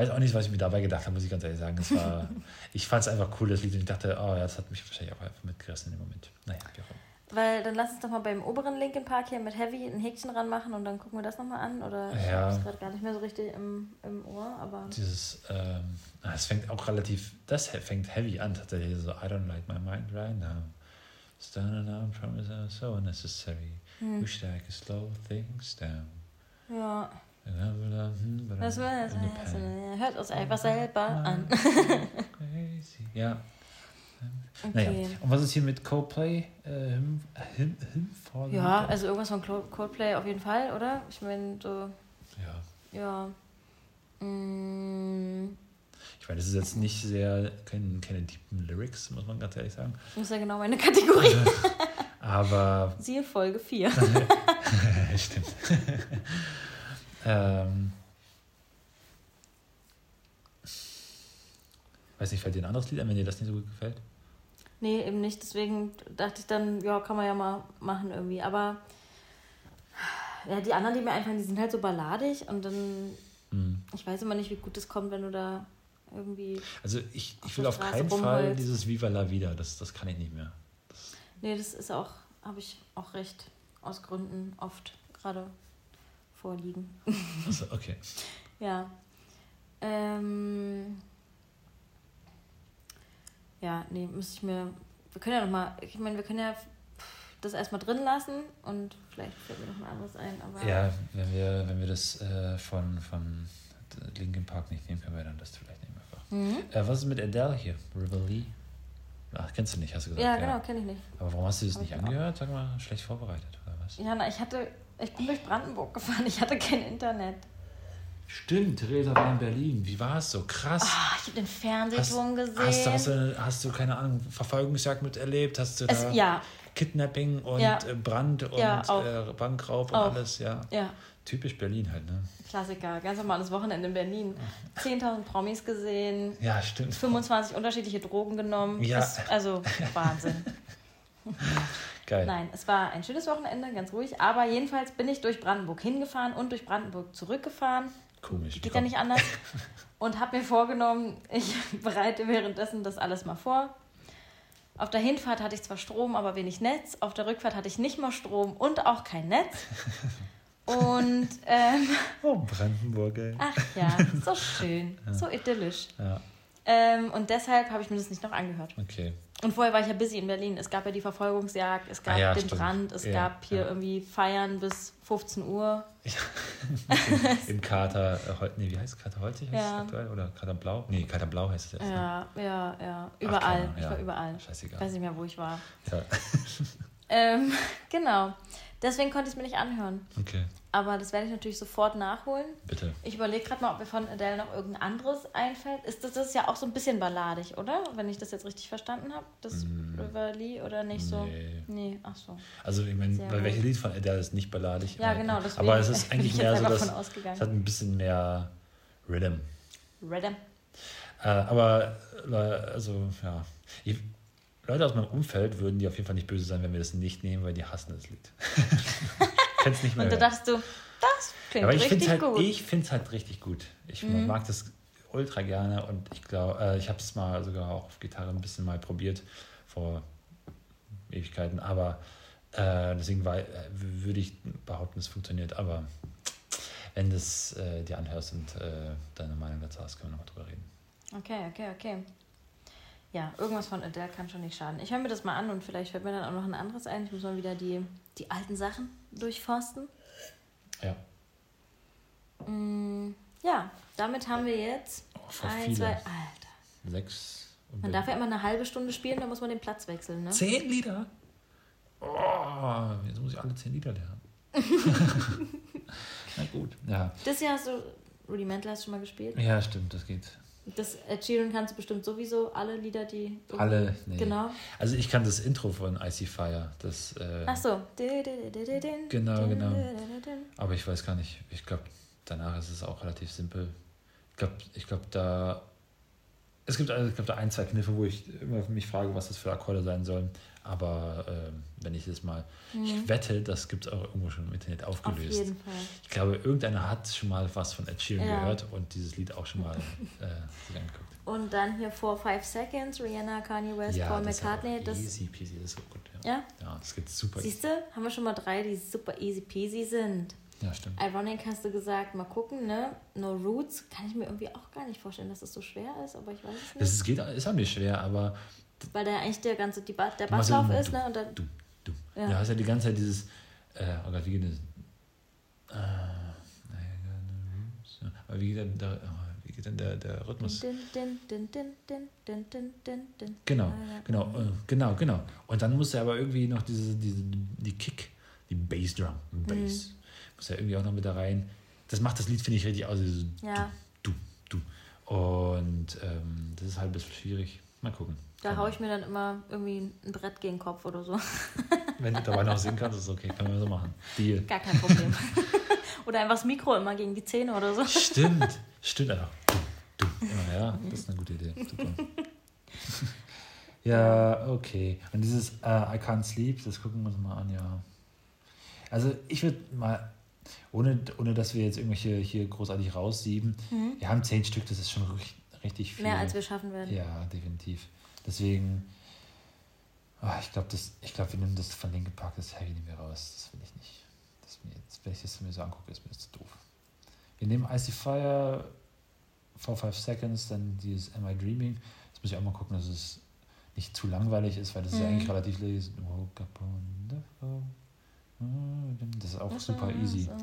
Weiß auch nicht, was ich mir dabei gedacht habe, muss ich ganz ehrlich sagen. Es war, (laughs) ich fand es einfach cool, das Lied, und ich dachte, oh ja, das hat mich wahrscheinlich auch einfach mitgerissen in dem Moment. Naja, wie auch immer. Weil dann lass uns doch mal beim oberen Linkin Park hier mit Heavy ein Häkchen ranmachen und dann gucken wir das nochmal an. Oder ich Ja. habe es gerade gar nicht mehr so richtig im, im Ohr, aber. Dieses, ähm, ah, es fängt auch relativ, das fängt heavy an, tatsächlich. So, I don't like my mind right now. Standing on promise are so unnecessary. Hm. Wish I could slow things down. Ja. I'm war das. pain. Hört uns einfach selber an. Ja. Naja, Okay. und was ist hier mit Coldplay? Äh, him, him, him Ja, also irgendwas von Coldplay auf jeden Fall, oder? Ich meine, so, ja. ja. Mm, Ich meine, das ist jetzt nicht sehr, keine, keine deepen Lyrics, muss man ganz ehrlich sagen. das ist ja genau meine Kategorie. (laughs) Aber Siehe Folge 4. (laughs) Stimmt. Ähm, weiß nicht, fällt dir ein anderes Lied ein, wenn dir das nicht so gut gefällt? Nee, eben nicht. Deswegen dachte ich dann, ja, kann man ja mal machen irgendwie. Aber ja, die anderen, die mir einfallen, die sind halt so balladig und dann, Hm. ich weiß immer nicht, wie gut es kommt, wenn du da irgendwie. Also ich, ich will auf Straße keinen Fall rumholst. dieses Viva la Vida, das, das kann ich nicht mehr. Das, Nee, das ist auch, habe ich auch recht aus Gründen oft gerade vorliegen. also, okay. (laughs) Ja. Ähm, ja, nee, müsste ich mir. Wir können ja nochmal, ich meine, wir können ja das erstmal drin lassen und vielleicht fällt mir noch ein anderes ein, aber. Ja, wenn wir, wenn wir das äh, von, von Linkin Park nicht nehmen, können wir dann das vielleicht nehmen einfach. Mhm. Äh, was ist mit Adele hier? River Lee? Ach, kennst du nicht, hast du gesagt. Ja, genau, kenne ich nicht. Aber warum hast du das Hab nicht ich auch. angehört? Sag mal, schlecht vorbereitet oder was? Ja, na, ich hatte, ich bin durch Brandenburg gefahren, ich hatte kein Internet. Stimmt, Theresa war in Berlin. Wie war es so? Krass. Ah, ich habe den Fernsehturm gesehen. hast, du, hast, du, hast du, keine Ahnung, Verfolgungsjagd miterlebt? Hast du da es, ja, Kidnapping und Ja. äh, Brand und Ja, äh, Bankraub und Auch. alles? Ja. ja, Typisch Berlin halt, ne? Klassiker. Ganz normales Wochenende in Berlin. 10.000 Promis gesehen, Ja, stimmt. 25 unterschiedliche Drogen genommen. Ja. Das, also (laughs) Wahnsinn. (laughs) Geil. Nein, es war ein schönes Wochenende, ganz ruhig. Aber jedenfalls bin ich durch Brandenburg hingefahren und durch Brandenburg zurückgefahren. Komisch. Geht ja nicht anders. (laughs) Und habe mir vorgenommen, ich (laughs) bereite währenddessen das alles mal vor. Auf der Hinfahrt hatte ich zwar Strom, aber wenig Netz. Auf der Rückfahrt hatte ich nicht mal Strom und auch kein Netz. (laughs) Und ähm, Oh, Brandenburg, ey. ach ja, so schön, so idyllisch. Ja, Ähm, und deshalb habe ich mir das nicht noch angehört. okay. Und vorher war ich ja busy in Berlin. Es gab ja die Verfolgungsjagd, es gab Ah ja, den stimmt. Brand, es Ja, gab hier ja. irgendwie Feiern bis 15 Uhr. (laughs) Im Kater, äh, nee, wie heißt es? Kater Holzig heißt es aktuell? Oder Kater Blau? Nee, Kater Blau heißt es jetzt. ne? Ja, ja, ja. Überall. Ahnung, ich war überall. Ich Scheißegal. weiß nicht mehr, wo ich war. Ja, Ähm, (laughs) genau. Deswegen konnte ich es mir nicht anhören. okay, Aber das werde ich natürlich sofort nachholen. bitte. Ich überlege gerade mal, ob mir von Adele noch irgendein anderes einfällt. Ist das, das ist ja auch so ein bisschen balladig, oder? Wenn ich das jetzt richtig verstanden habe. Das River Lee oder nicht so? Mm. Nee. Nee, ach so. Also, ich meine, weil welches. Lied von Adele ist nicht balladig? Ja, genau, deswegen Aber es ist (laughs) eigentlich mehr so, dass es hat ein bisschen mehr Rhythm. Rhythm. Äh, aber, also, ja. Ich, Leute aus meinem Umfeld würden die auf jeden Fall nicht böse sein, wenn wir das nicht nehmen, weil die hassen das Lied. (laughs) Kennst nicht mehr. Und da dachtest du, das klingt Aber ich finde richtig es halt, gut. Mhm. ich find's halt richtig gut. Ich mag das ultra gerne und ich glaube, äh, ich habe es mal sogar auch auf Gitarre ein bisschen mal probiert vor Ewigkeiten, aber äh, deswegen war- würde ich behaupten, es funktioniert. Aber wenn das äh, dir anhörst und äh, deine Meinung dazu hast, können wir nochmal drüber reden. Okay, okay, okay. Ja, irgendwas von Adele kann schon nicht schaden. Ich höre mir das mal an und vielleicht fällt mir dann auch noch ein anderes ein. Ich muss mal wieder die, die alten Sachen durchforsten. Ja, Mm, ja, damit haben wir jetzt Oh, ein, zwei. Alter. sechs. Man darf ja immer eine halbe Stunde spielen, dann muss man den Platz wechseln, ne? zehn Lieder? Oh, jetzt muss ich alle zehn Lieder lernen. (laughs) (laughs) Na gut, ja. Das Jahr hast du Rudimental hast du schon mal gespielt. Ja, stimmt, das geht. Das Ed Sheeran kannst du bestimmt sowieso alle Lieder, die. Alle, nee. Genau. Also ich kann das Intro von Icy Fire, das, äh, Ach so. Genau, genau. aber ich weiß gar nicht, ich glaube, danach ist es auch relativ simpel. Ich glaube, ich glaub, da, es gibt, also, ich glaub, da ein, zwei Kniffe, wo ich immer mich frage, was das für Akkorde sein sollen. Aber ähm, wenn ich das mal, ich wette, das gibt es auch irgendwo schon im Internet Mhm. Auf aufgelöst. jeden Fall. Ich glaube, irgendeiner hat schon mal was von Ed Sheeran Ja. gehört und dieses Lied auch schon mal äh, sich angeguckt. Und dann hier vor Five Seconds, Rihanna, Kanye West, Paul das ist McCartney. Das, easy peasy, das ist so gut. Ja, ja? ja das geht super. Siehst du, haben wir schon mal drei, die super easy peasy sind. Ja, stimmt. Ironic hast du gesagt, mal gucken, ne? No Roots kann ich mir irgendwie auch gar nicht vorstellen, dass das so schwer ist, aber ich weiß es nicht. Das ist, geht, ist auch nicht schwer, aber weil da eigentlich der ganze die ba der Basslauf ja ist, ne? Und dann, du, du. Ja. Du hast ja die ganze Zeit dieses, äh, oh Gott, wie geht das? Ah, ne, aber wie geht dann der, oh, wie geht dann der, der Rhythmus? Genau, genau, genau, genau. Und dann muss er aber irgendwie noch diese, diese die Kick, die Bassdrum, Bass, mhm. muss er irgendwie auch noch mit da rein. Das macht das Lied, finde ich, richtig aus. ja. Du, du, du. Und ähm, das ist halt ein bisschen schwierig. Mal gucken. Da haue ich mir dann immer irgendwie ein Brett gegen den Kopf oder so. (laughs) Wenn du dabei noch singen kannst, ist okay, können wir so machen. Deal. Gar kein Problem. (laughs) oder einfach das Mikro immer gegen die Zähne oder so. Stimmt, (laughs) stimmt einfach. Du, du. Ja, ja, das ist eine gute Idee. Super. Ja, okay. Und dieses äh, I Can't Sleep, das gucken wir uns mal an, ja. Also ich würde mal, ohne, ohne dass wir jetzt irgendwelche hier großartig raussieben, wir haben zehn Stück, das ist schon richtig, richtig viel. Mehr als wir schaffen werden. Ja, definitiv. Deswegen, ah, ich glaube, glaub, wir nehmen das von Park, das Heavy nehmen wir raus. Das will ich nicht. Das wenn ich das mir so angucke, ist mir das zu doof. Wir nehmen Icy Fire, for 5 Seconds, dann dieses Am I Dreaming. Jetzt muss ich auch mal gucken, dass es nicht zu langweilig ist, weil das ist ja Mhm. eigentlich relativ lesen. Phone. Das ist auch super easy. (laughs)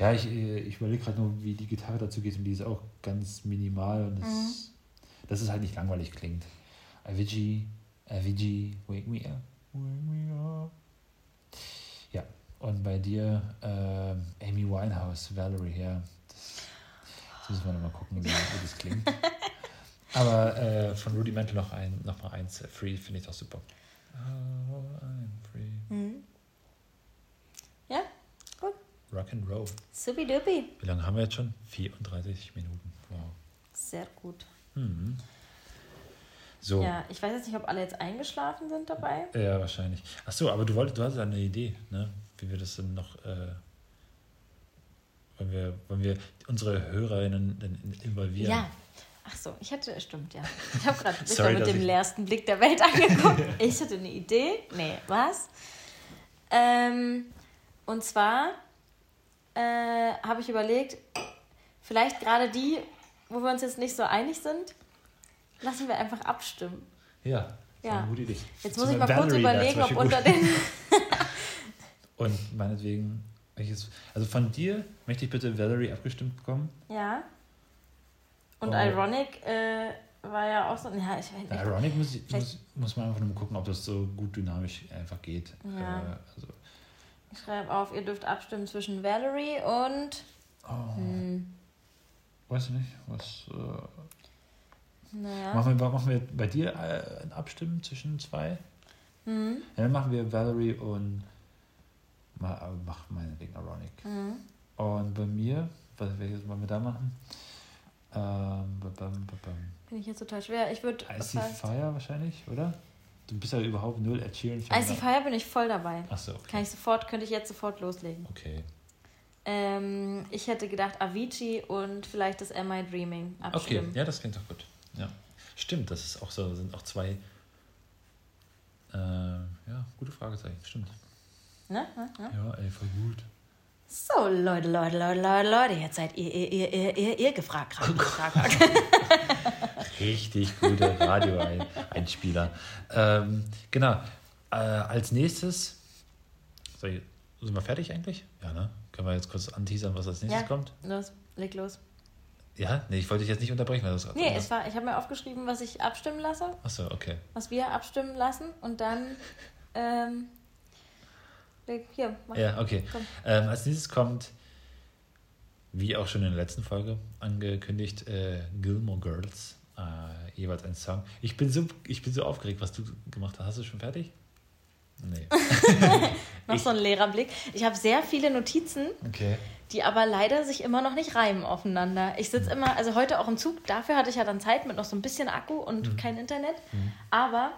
Ja, ich, äh, ich überlege gerade nur, wie die Gitarre dazu geht und die ist auch ganz minimal und das, Mhm. Dass es halt nicht langweilig klingt. Avicii, Avicii, wake me up, wake me up. Ja, und bei dir ähm, Amy Winehouse, Valerie, ja. Das, das müssen wir nochmal gucken, wie, wie das klingt. (laughs) Aber äh, von Rudimental noch, ein, noch mal eins, äh, Free, finde ich doch super. Oh, I'm free. Mhm. Ja, gut. Rock and Roll. Supi-dupi. Wie lange haben wir jetzt schon? 34 Minuten. Wow. Sehr gut. Mhm. So. Ja, ich weiß jetzt nicht, ob alle jetzt eingeschlafen sind dabei. Ja, wahrscheinlich. Ach so, aber du wolltest, du hast eine Idee, ne? Wie wir das denn noch, äh, wollen wir, wollen wir unsere Hörerinnen denn involvieren? Ja. Ach so, ich hatte, stimmt, ja. (laughs) Ich habe gerade mit dem ich- leersten Blick der Welt (laughs) angeguckt. Ich hatte eine Idee. Nee, was? Ähm, und zwar äh, habe ich überlegt, vielleicht gerade die, wo wir uns jetzt nicht so einig sind, lassen wir einfach abstimmen. Ja, das ist Ja. eine gute Idee. Jetzt muss ich mal kurz Valerie wäre überlegen, ob unter den. (laughs) Und meinetwegen, welches, also von dir möchte ich bitte Valerie abgestimmt bekommen. Ja. Und Oh. Ironic äh, war ja auch so. Ja, ich weiß nicht. Ironic muss, ich, muss, muss man einfach nur gucken, ob das so gut dynamisch einfach geht. Ja. Äh, also, Ich schreibe auf, ihr dürft abstimmen zwischen Valerie und. oh, Hm, weiß ich nicht, was. Äh, naja. machen, wir, machen wir bei dir äh, ein Abstimmen zwischen zwei? Hm, Ja, dann machen wir Valerie und ma, äh, mach meinetwegen Ironic. hm. Und bei mir, was, welches wollen wir da machen? Ähm, ba- bam, ba- bam. Finde ich jetzt total schwer. Ich würde. Icy Fire wahrscheinlich, oder? Du bist ja überhaupt null Ed Sheeran-Fan. Icy Fire bin ich voll dabei. Achso, okay. Kann ich sofort, könnte ich jetzt sofort loslegen. Okay. Ähm, ich hätte gedacht Avicii und vielleicht das Am I Dreaming Okay, abstimmen. ja, das klingt doch gut. Ja. Stimmt, das ist auch so, sind auch zwei. Äh, ja, gute Fragezeichen, stimmt. Ne? Ne? Ne? Ja, ey, voll gut. So, Leute, Leute, Leute, Leute, Leute, jetzt seid ihr, ihr, ihr, ihr, ihr, ihr gefragt. (laughs) gerade, gefragt. (laughs) Richtig gute Radio-Einspieler. ähm, genau. Äh, als nächstes. So, sind wir fertig eigentlich? Ja, ne? Können wir jetzt kurz anteasern, was als nächstes ja, kommt? los, leg los. Ja? Nee, ich wollte dich jetzt nicht unterbrechen. Weil das Nee, es war, ich habe mir aufgeschrieben, was ich abstimmen lasse, Achso, okay. was wir abstimmen lassen und dann, (laughs) ähm, hier, mach. Ja, okay. Ähm, als nächstes kommt, wie auch schon in der letzten Folge angekündigt, äh, Gilmore Girls. Äh, jeweils ein Song. Ich bin, so, ich bin so aufgeregt, was du gemacht hast. Hast du schon fertig? Nee. (laughs) Noch so ein leerer Blick. Ich habe sehr viele Notizen, Okay. die aber leider sich immer noch nicht reimen aufeinander. Ich sitze immer, also heute auch im Zug, dafür hatte ich ja dann Zeit mit noch so ein bisschen Akku und Mhm. kein Internet. Aber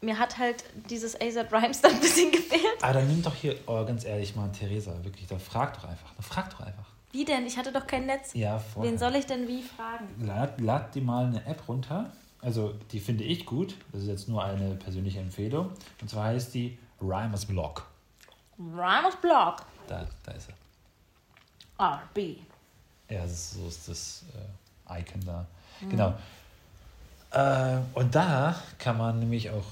mir hat halt dieses AZ Rhymes dann ein bisschen (laughs) gefehlt. Ah, dann nimm doch hier, oh, ganz ehrlich mal, Theresa, wirklich, dann frag doch einfach. Dann frag doch einfach. Wie denn? Ich hatte doch kein Netz. Ja, vorher. Wen soll ich denn wie fragen? Lad, lad dir mal eine App runter. Also, die finde ich gut. Das ist jetzt nur eine persönliche Empfehlung. Und zwar heißt die Rhymers Block. Rhymes Blog. Da, da ist er. RB. Ja, das ist, so ist das äh, Icon da. Genau. Äh, und da kann man nämlich auch,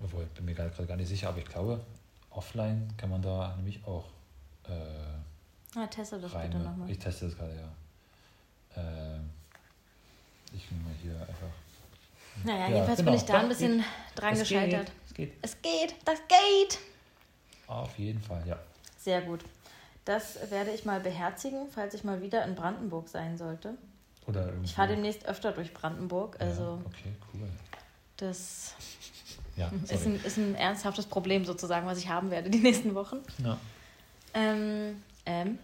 obwohl, ich bin mir gerade gar nicht sicher, aber ich glaube, offline kann man da nämlich auch äh, Na, teste das rein. bitte nochmal. Ich teste das gerade, ja. Äh, ich nehme mal hier einfach. Naja, Ja, jedenfalls genau. bin ich da ein bisschen dran Es gescheitert. Geht, es geht. Es geht, das geht. Auf jeden Fall, ja. Sehr gut. Das werde ich mal beherzigen, falls ich mal wieder in Brandenburg sein sollte. Oder irgendwie. Ich fahre demnächst öfter durch Brandenburg, also Ja, okay, cool. das (laughs) Ja, ist ein, ist ein ernsthaftes Problem sozusagen, was ich haben werde die nächsten Wochen. Ja, Ähm, ähm,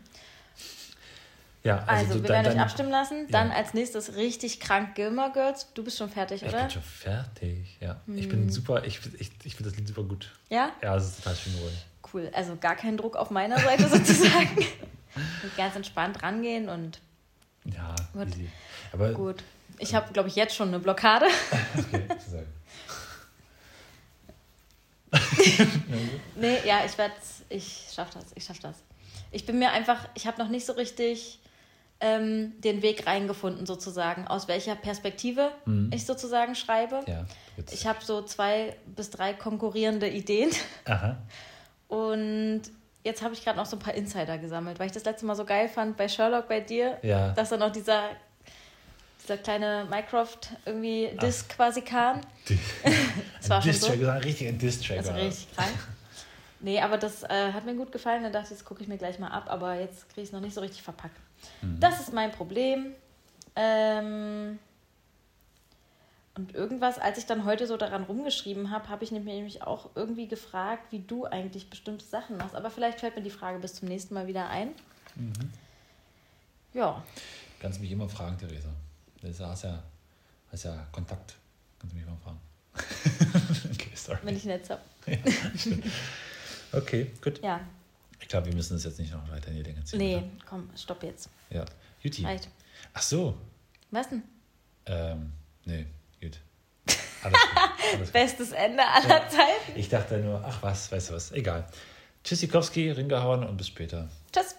ja also, also, wir werden euch abstimmen lassen. Dann Ja. als nächstes richtig krank Gilmore Girls. Du bist schon fertig, Ich oder? bin schon fertig, ja. Ich Hm. bin super, ich, ich, ich finde das Lied super gut. Ja? Ja, es ist total schön geworden. Cool. Also gar kein Druck auf meiner Seite (laughs) sozusagen. Und ganz entspannt rangehen und Ja, Gut. easy. Aber gut. Ich habe, glaube ich, jetzt schon eine Blockade. (laughs) okay. (laughs) Nee, ja, ich werde ich schaff das, ich schaff das. Ich bin mir einfach, ich habe noch nicht so richtig ähm, den Weg reingefunden sozusagen, aus welcher Perspektive Mhm. ich sozusagen schreibe. Ja. Ich habe so zwei bis drei konkurrierende Ideen Aha. und jetzt habe ich gerade noch so ein paar Insider gesammelt, weil ich das letzte Mal so geil fand bei Sherlock bei dir, Ja. dass dann noch dieser dieser kleine Mycroft irgendwie Disk quasi kam. (laughs) Das war ein schon Distrack, so. das war ein richtiger Distrack. Also war richtig krank. Nee, aber das äh, hat mir gut gefallen. Da dachte ich, das gucke ich mir gleich mal ab. Aber jetzt kriege ich es noch nicht so richtig verpackt. Mhm. Das ist mein Problem. Ähm und irgendwas, als ich dann heute so daran rumgeschrieben habe, habe ich mich nämlich auch irgendwie gefragt, wie du eigentlich bestimmte Sachen machst. Aber vielleicht fällt mir die Frage bis zum nächsten Mal wieder ein. Mhm. Ja, Kannst mich immer fragen, Theresa. Das hast ja, Hast ja Kontakt. Kannst du mich mal fragen. (laughs) okay, sorry. Wenn ich Netz habe. Okay, gut. Ja. Ich glaube, wir müssen das jetzt nicht noch weiter in die Länge ziehen. Nee, oder? komm, stopp jetzt. Ja. Juti. Reicht. Ach so. Was denn? Ähm, nee, gut. (laughs) Alles gut. Alles gut. Bestes Ende aller Zeiten. Ich dachte nur, ach was, weißt du was, egal. Tschüssikowski, ringehauen und bis später. Tschüss.